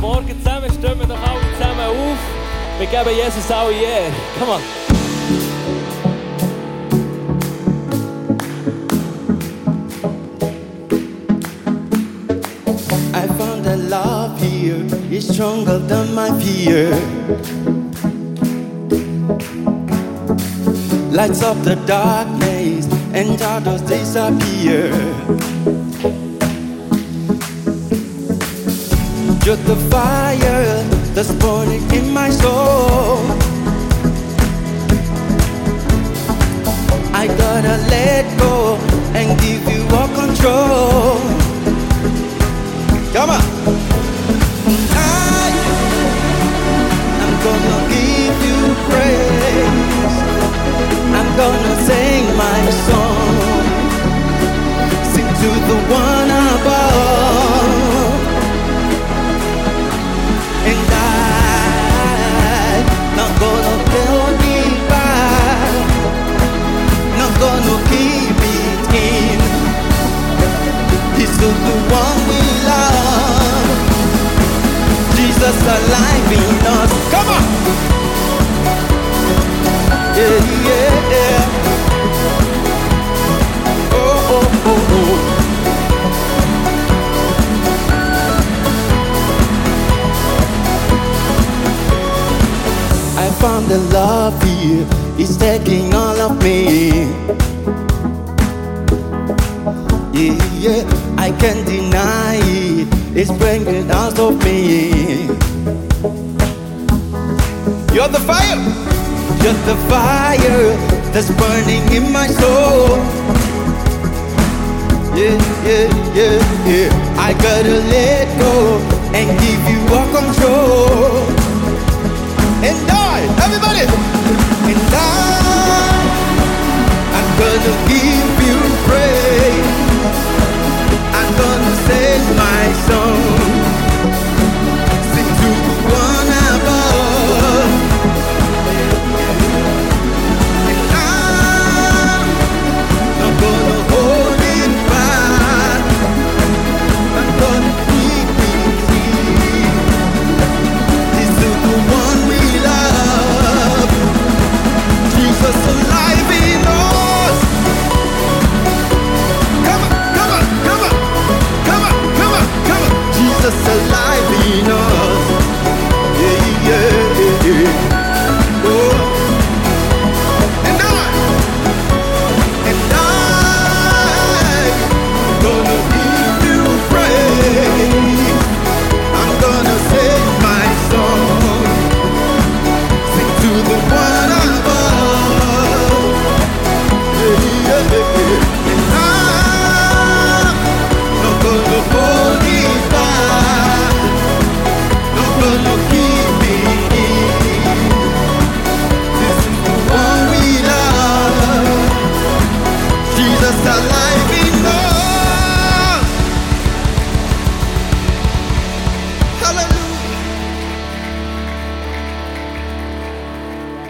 Morgen zusammen, stehen wir doch alle zusammen auf. Wir geben Jesus. Come on. I found that love here is stronger than my fear. Lights up the darkness and shadows disappear. Just the fire that's burning in my soul. I gotta let go and give you all control. Come on.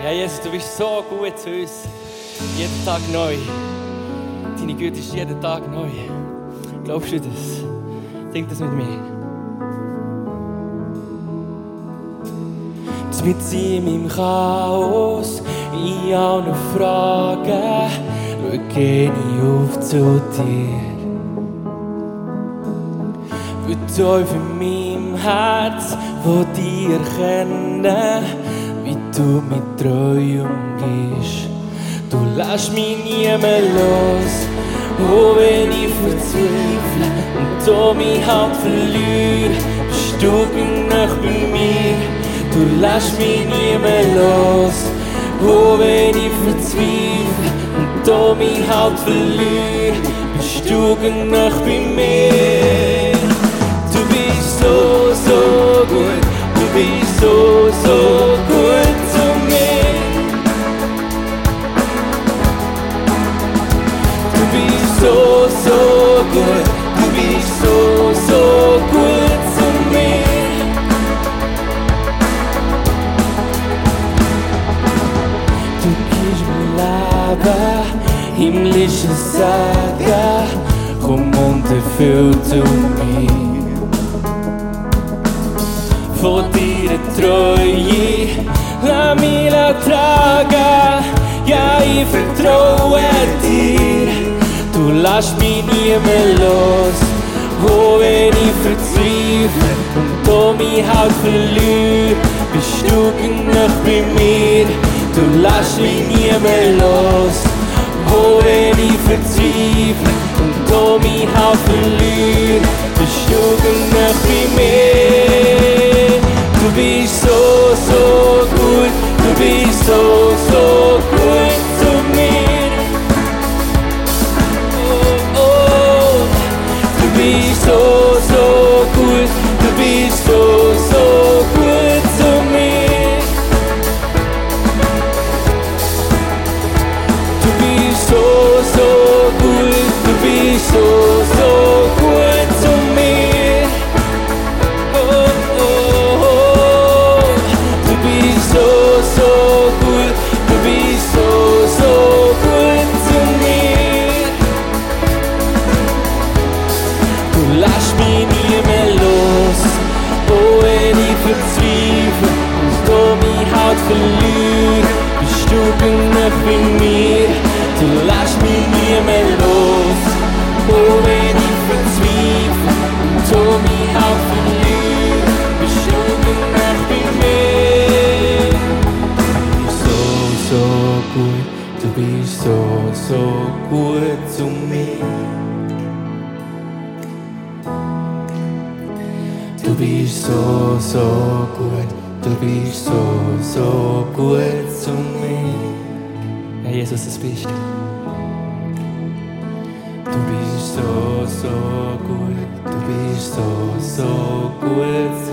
Ja, Jesus, du bist so gut zu uns. Jeden Tag neu. Deine Güte ist jeden Tag neu. Glaubst du das? Sing das mit mir. Mit ihm im Chaos, in allen Fragen, schau ich auf zu dir. Tief in meinem Herz, wo dich erkennen, du mit treu umgehst. Du lässt mich nie mehr los, oh wenn ich verzweifle und da mich halt verliere, bist du genau bei mir. Du lässt mich nie mehr los, oh wenn ich verzweifle und da mich halt verliere, bist du genau bei mir. Du bist so, so gut, du bist so, so gut so, so gut, du bist so, so gut zu mir. Du gibst mir Leben, himmlische Sagen, komm und erfüll du mich. von deiner Treue. Lass mich tragen, ja, ich vertraue dir. Du lässt mich nie mehr los, wo wenn ich verzweifle und da mich halt verliere, bist du genug bei mir. Du lässt mich nie mehr los, wo wenn ich verzweifle und da mich halt verliere, bist du genug bei mir. Du bist so, so gut, du bist so, so gut so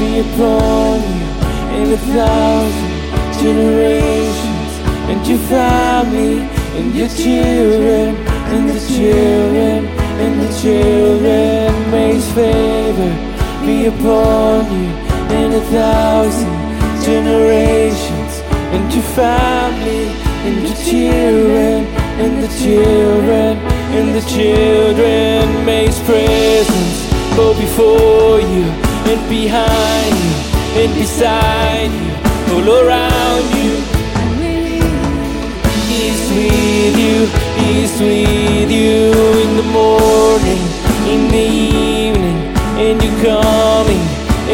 be upon you in a thousand generations, and your family, and your children, and the children, and the children. May His favor be upon you in a thousand generations, and your family, and your children, and the children, and the children. May His presence go before you and behind and beside you, all around you. He's with you, He's with you in the morning, in the evening, and you're coming,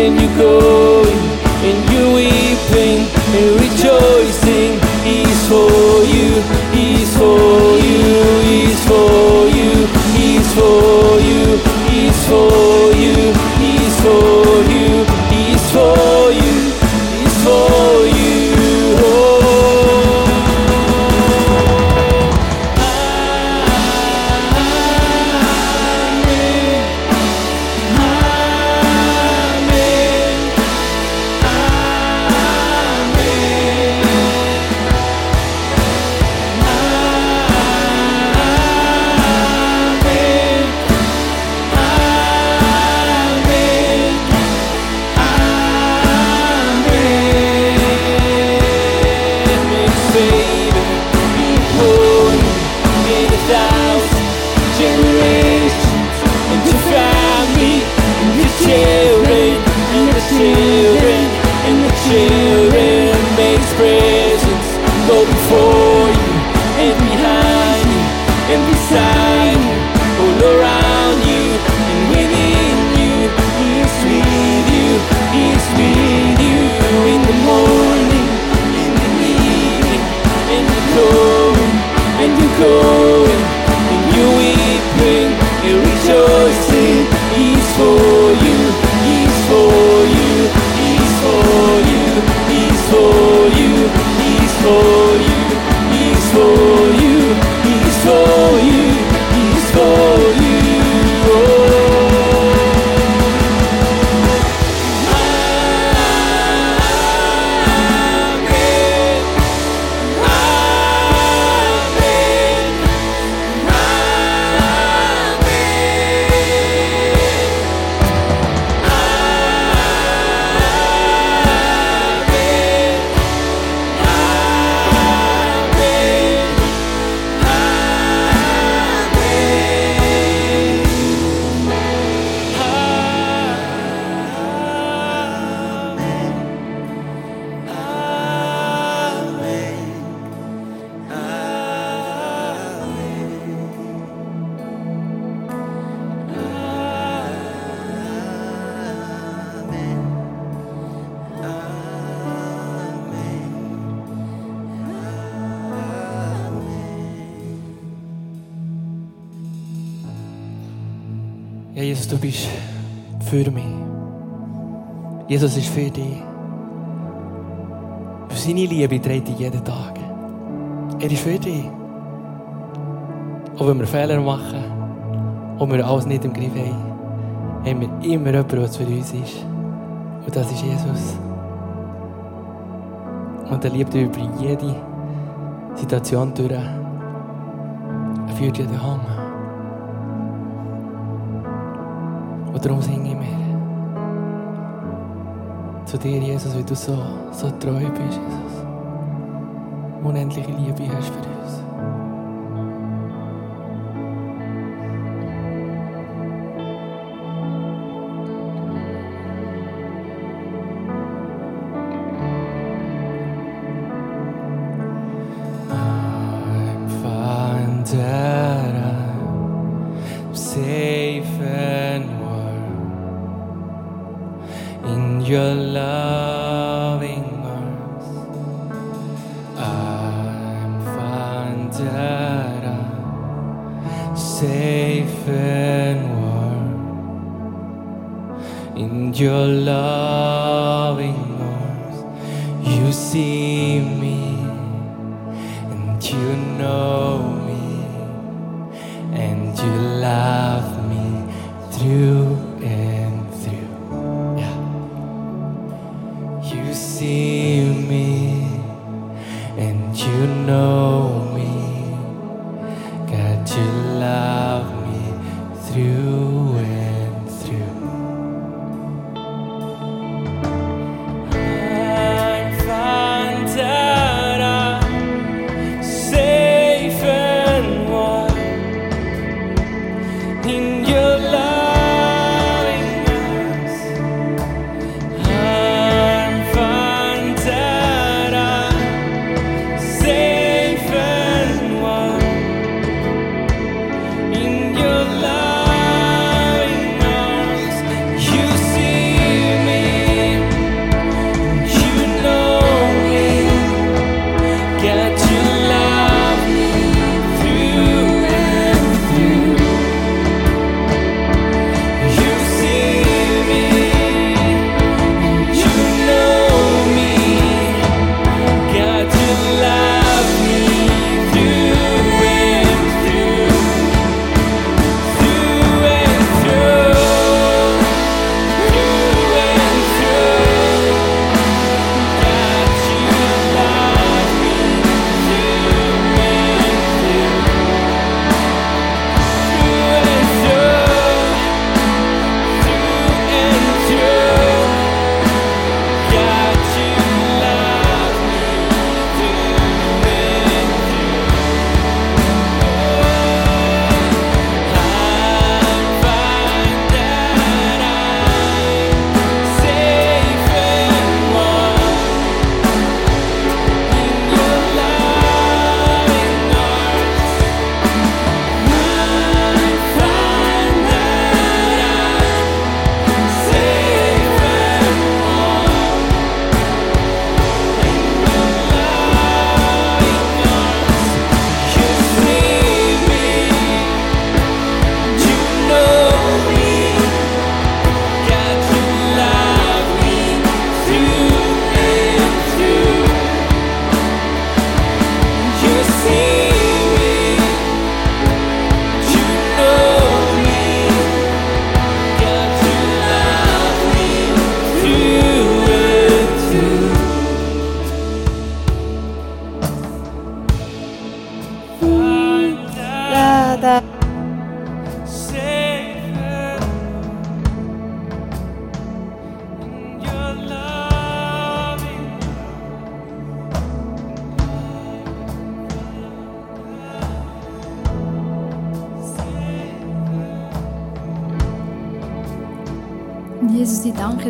and you're going, and you're weeping and rejoicing. He's for you, He's for you, He's for you, He's for you, He's for you, seine Liebe dreht dich jeden Tag. Er ist für dich. Auch wenn wir Fehler machen, und wir alles nicht im Griff haben, haben wir immer jemanden, der für uns ist. Und das ist Jesus. Und er liebt über jede Situation durch. Er führt jeden Hang. Und darum singe ich mir. Zu dir, Jesus, weil du so, so treu bist, Jesus. Unendliche Liebe hast für uns. In your loving arms. You see me and you know me and you love me through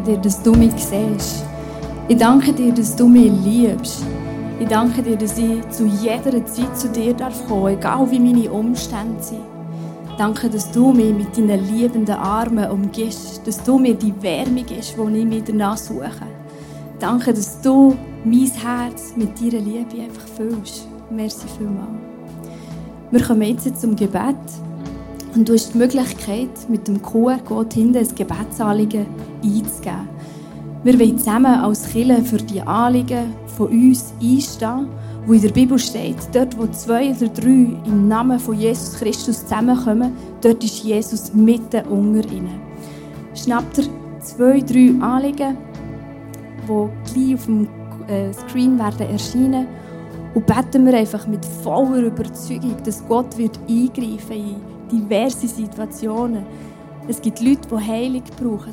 dir, dass du mich siehst. Ich danke dir, dass du mich liebst. Ich danke dir, dass ich zu jeder Zeit zu dir darf kommen, egal wie meine Umstände sind. Danke, dass du mich mit deinen liebenden Armen umgibst, dass du mir die Wärme gibst, die ich mir danach suche. Danke, dass du mein Herz mit deiner Liebe einfach füllst. Merci vielmals. Wir kommen jetzt zum Gebet. Und du hast die Möglichkeit, mit dem QR-Code hinten ein Gebetsanliegen einzugeben. Wir wollen zusammen als Kirche für die Anliegen von uns einstehen, wo in der Bibel steht, dort wo zwei oder drei im Namen von Jesus Christus zusammenkommen, dort ist Jesus mitten unter ihnen. Schnappt er zwei, drei Anliegen, die gleich auf dem äh, Screen werden erscheinen und beten wir einfach mit voller Überzeugung, dass Gott wird eingreifen in diverse Situationen. Es gibt Leute, die Heilung brauchen,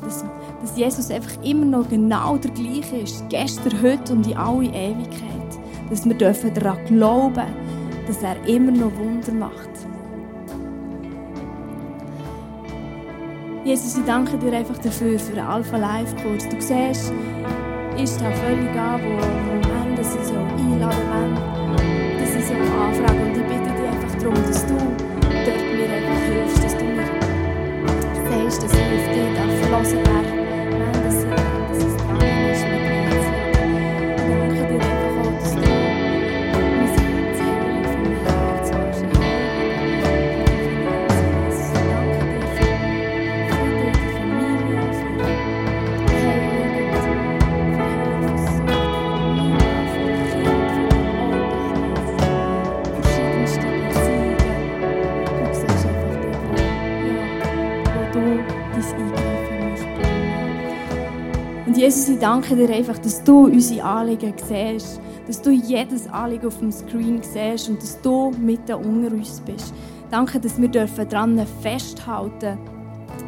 dass, dass Jesus einfach immer noch genau der gleiche ist, gestern, heute und in alle Ewigkeit. Dass wir daran glauben dass er immer noch Wunder macht. Jesus, ich danke dir einfach dafür, für den Alpha Life Kurs. Du siehst, ist da völlig an, wo am Ende sie so einladen wollen, dass sie so anfragen. Und ich bitte dich einfach darum, dass du dort mir einfach hilfst, dass du mir sagst, dass ich auf dich verlassen werde. Ich danke dir einfach, dass du unsere Anliegen siehst, dass du jedes Anliegen auf dem Screen siehst und dass du mitten unter uns bist. Danke, dass wir dürfen daran festhalten,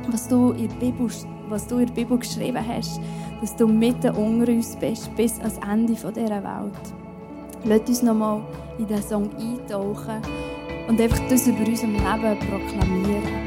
was du in der Bibel, was du in der Bibel geschrieben hast, dass du mitten unter uns bist, bis ans Ende dieser Welt. Lass uns nochmal in diesen Song eintauchen und einfach das über unserem Leben proklamieren.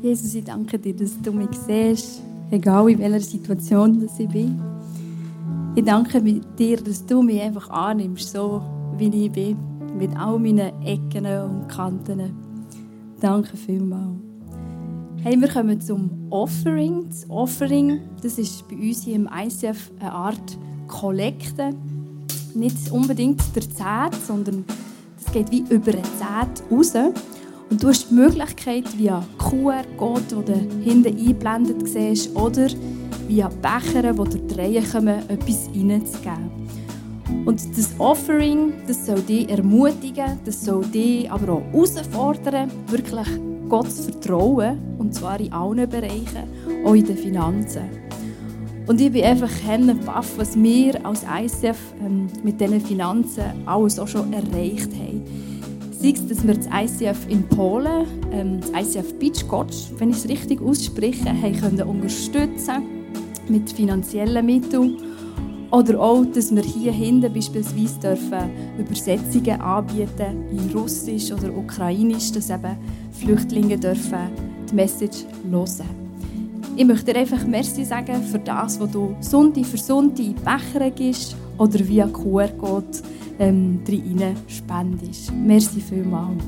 Jesus, ich danke dir, dass du mich siehst, egal in welcher Situation ich bin. Ich danke dir, dass du mich einfach annimmst, so wie ich bin, mit all meinen Ecken und Kanten. Danke vielmals. Hey, wir kommen zum Offering. Das Offering, das ist bei uns hier im ICF eine Art Kollekte. Nicht unbedingt der Zehnt, sondern das geht wie über den Zehnt raus. Und du hast die Möglichkeit, via QR-Code, den du hinten eingeblendet siehst, oder via Becher, die durch die Reihe kommen, etwas reinzugeben. Und das Offering, das soll dich ermutigen, das soll dich aber auch herausfordern, wirklich Gott zu vertrauen, und zwar in allen Bereichen, auch in den Finanzen. Und ich bin einfach baff, was wir als ICF ähm, mit diesen Finanzen alles auch schon erreicht haben. Sei es, dass wir das ICF in Polen, ähm, das ICF Beach Coach, wenn ich es richtig ausspreche, haben können unterstützen mit finanziellen Mitteln. Oder auch, dass wir hier hinten beispielsweise dürfen Übersetzungen anbieten in Russisch oder Ukrainisch, dass eben Flüchtlinge dürfen die Message hören ich möchte dir einfach Merci sagen für das, was du Sonntag für Sonntag Becher gibst oder via QR-Code ähm, rein spendest. Merci vielmals.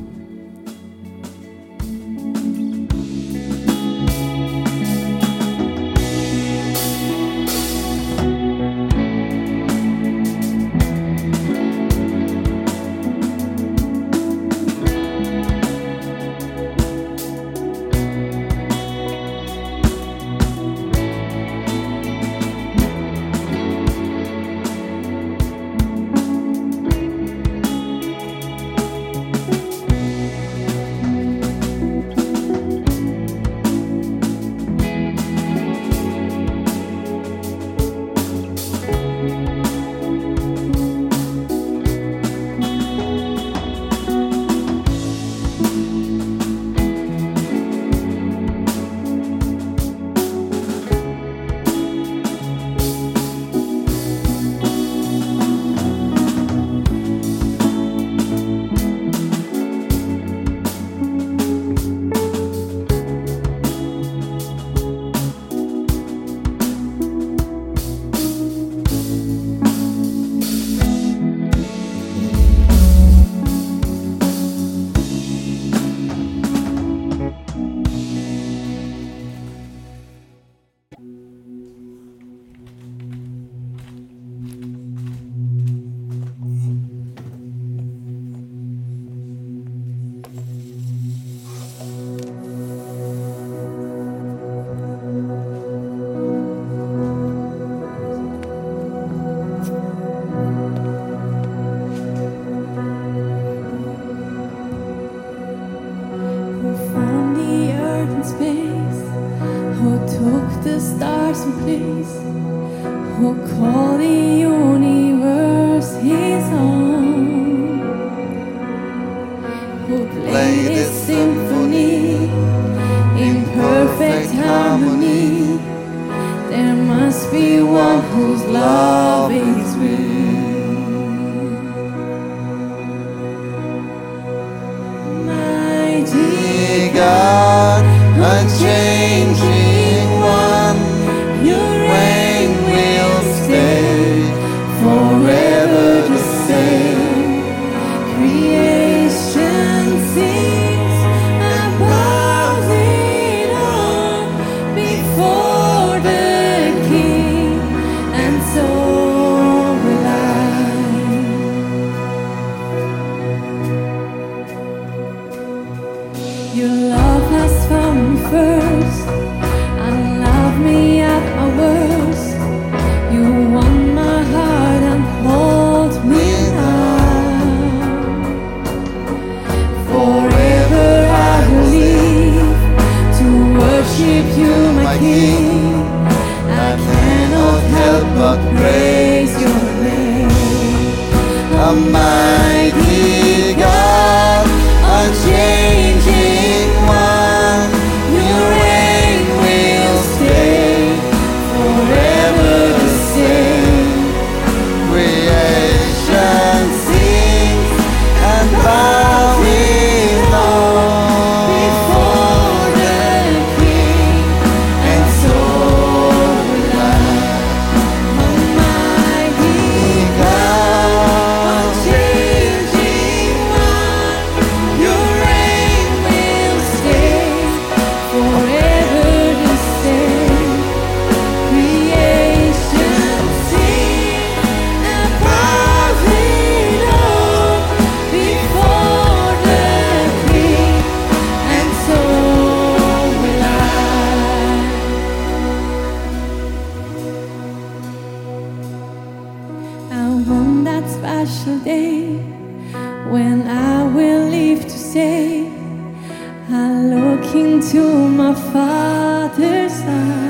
Into my Father's eyes.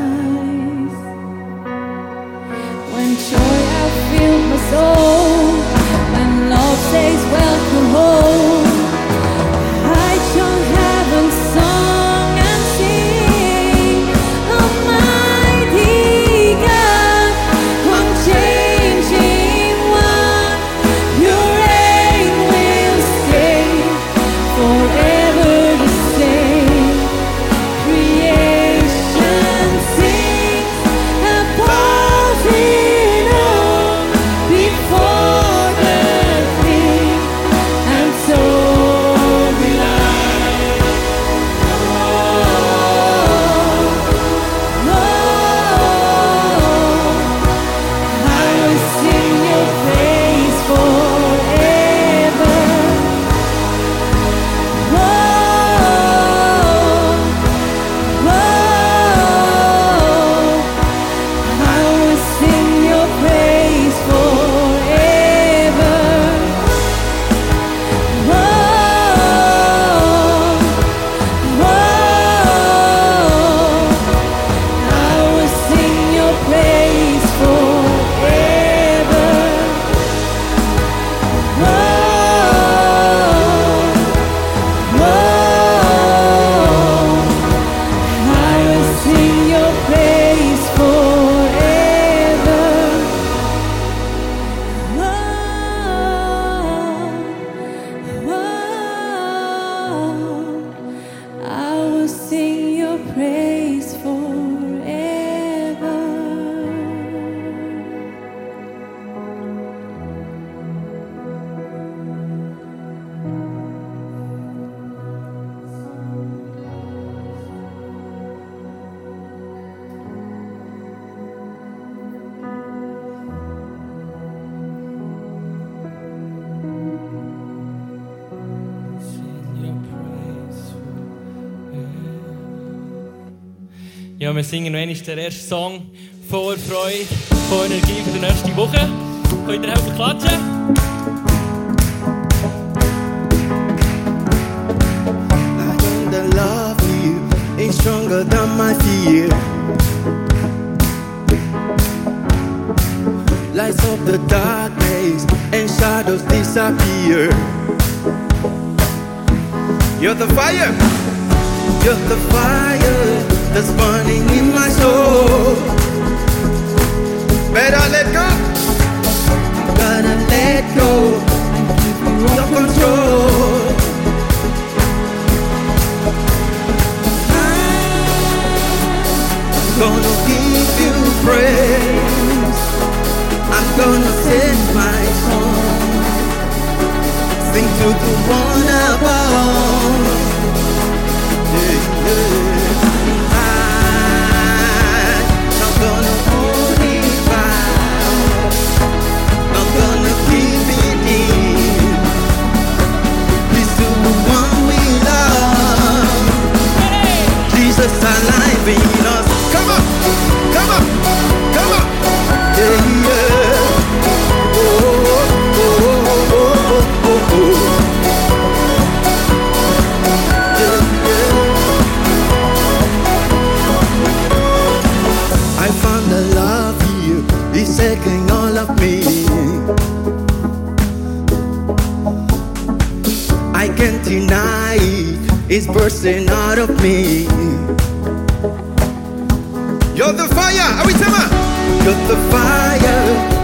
Einmal den ersten Song vor Freude, vor Energie für die nächste Woche. Könnt ihr helfen klatschen? I know the love you is stronger than my fear. Lights up the darkness and shadows disappear. You're the fire, you're the fire that's burning in my soul. Better let go, gotta let go. Your control. I'm gonna give you praise. I'm gonna sing my song. Sing to the one above. Yeah, yeah. Alive in us. Come on, come on, come on. Yeah, yeah. Oh, oh, oh, oh, oh, oh, oh. Yeah, yeah. I found the love here, it's taking all of me. I can't deny it, it's bursting out of me. You're the fire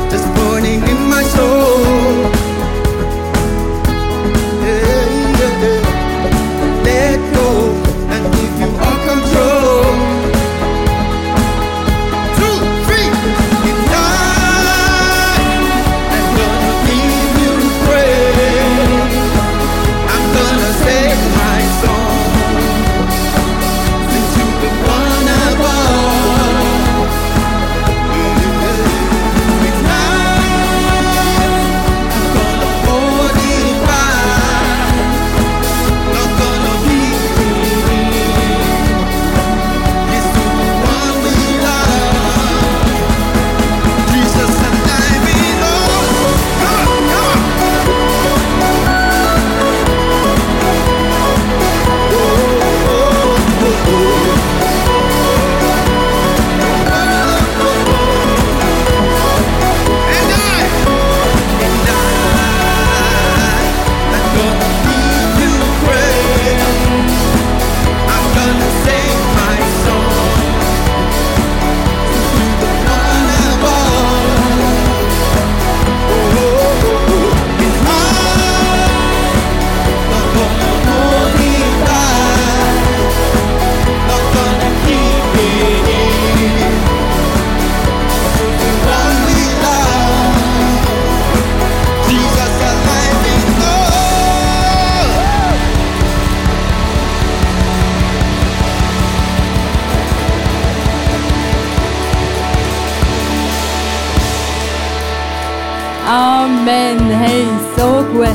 Amen. Hey, so gut.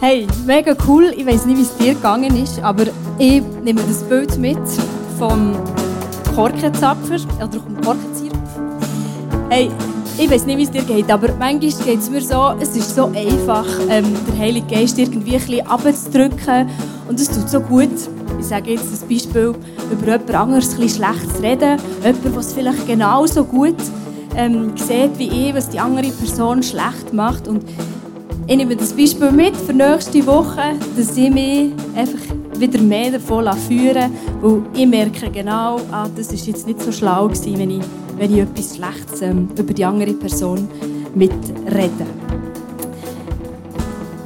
Hey, mega cool. Ich weiß nicht, wie es dir gegangen ist, aber ich nehme das Bild mit vom Korkenzapfer oder vom Korkenzieher. Hey, ich weiß nicht, wie es dir geht, aber manchmal geht es mir so, es ist so einfach, ähm, der Heilige Geist irgendwie ein bisschen runterzudrücken und es tut so gut. Ich sage jetzt ein Beispiel, über jemand anderes ein bisschen schlecht zu reden, jemand, was vielleicht genauso gut ähm, sieht wie ich, was die andere Person schlecht macht und ich nehme das Beispiel mit für nächste Woche, dass ich mich einfach wieder mehr davon führen weil ich merke genau, ah, das ist jetzt nicht so schlau gewesen, wenn ich, wenn ich etwas Schlechtes ähm, über die andere Person mitrede.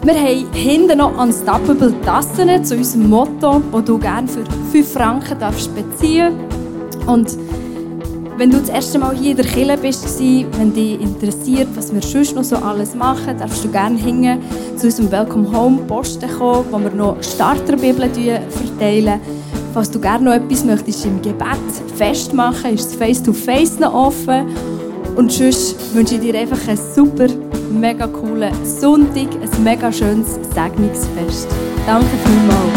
Wir haben hinten noch Unstoppable Tassen zu unserem Motto, das du gerne für 5 Franken darfst beziehen Und wenn du das erste Mal hier in der Kirche bist, wenn dich interessiert, was wir sonst noch so alles machen, darfst du gerne hingehen zu unserem Welcome Home Posten kommen, wo wir noch Starterbibeln verteilen. Falls du gerne noch etwas möchtest im Gebet festmachen, ist das Face-to-Face noch offen. Und sonst wünsche ich dir einfach einen super, mega coolen Sonntag, ein mega schönes Segnungsfest. Danke vielmals.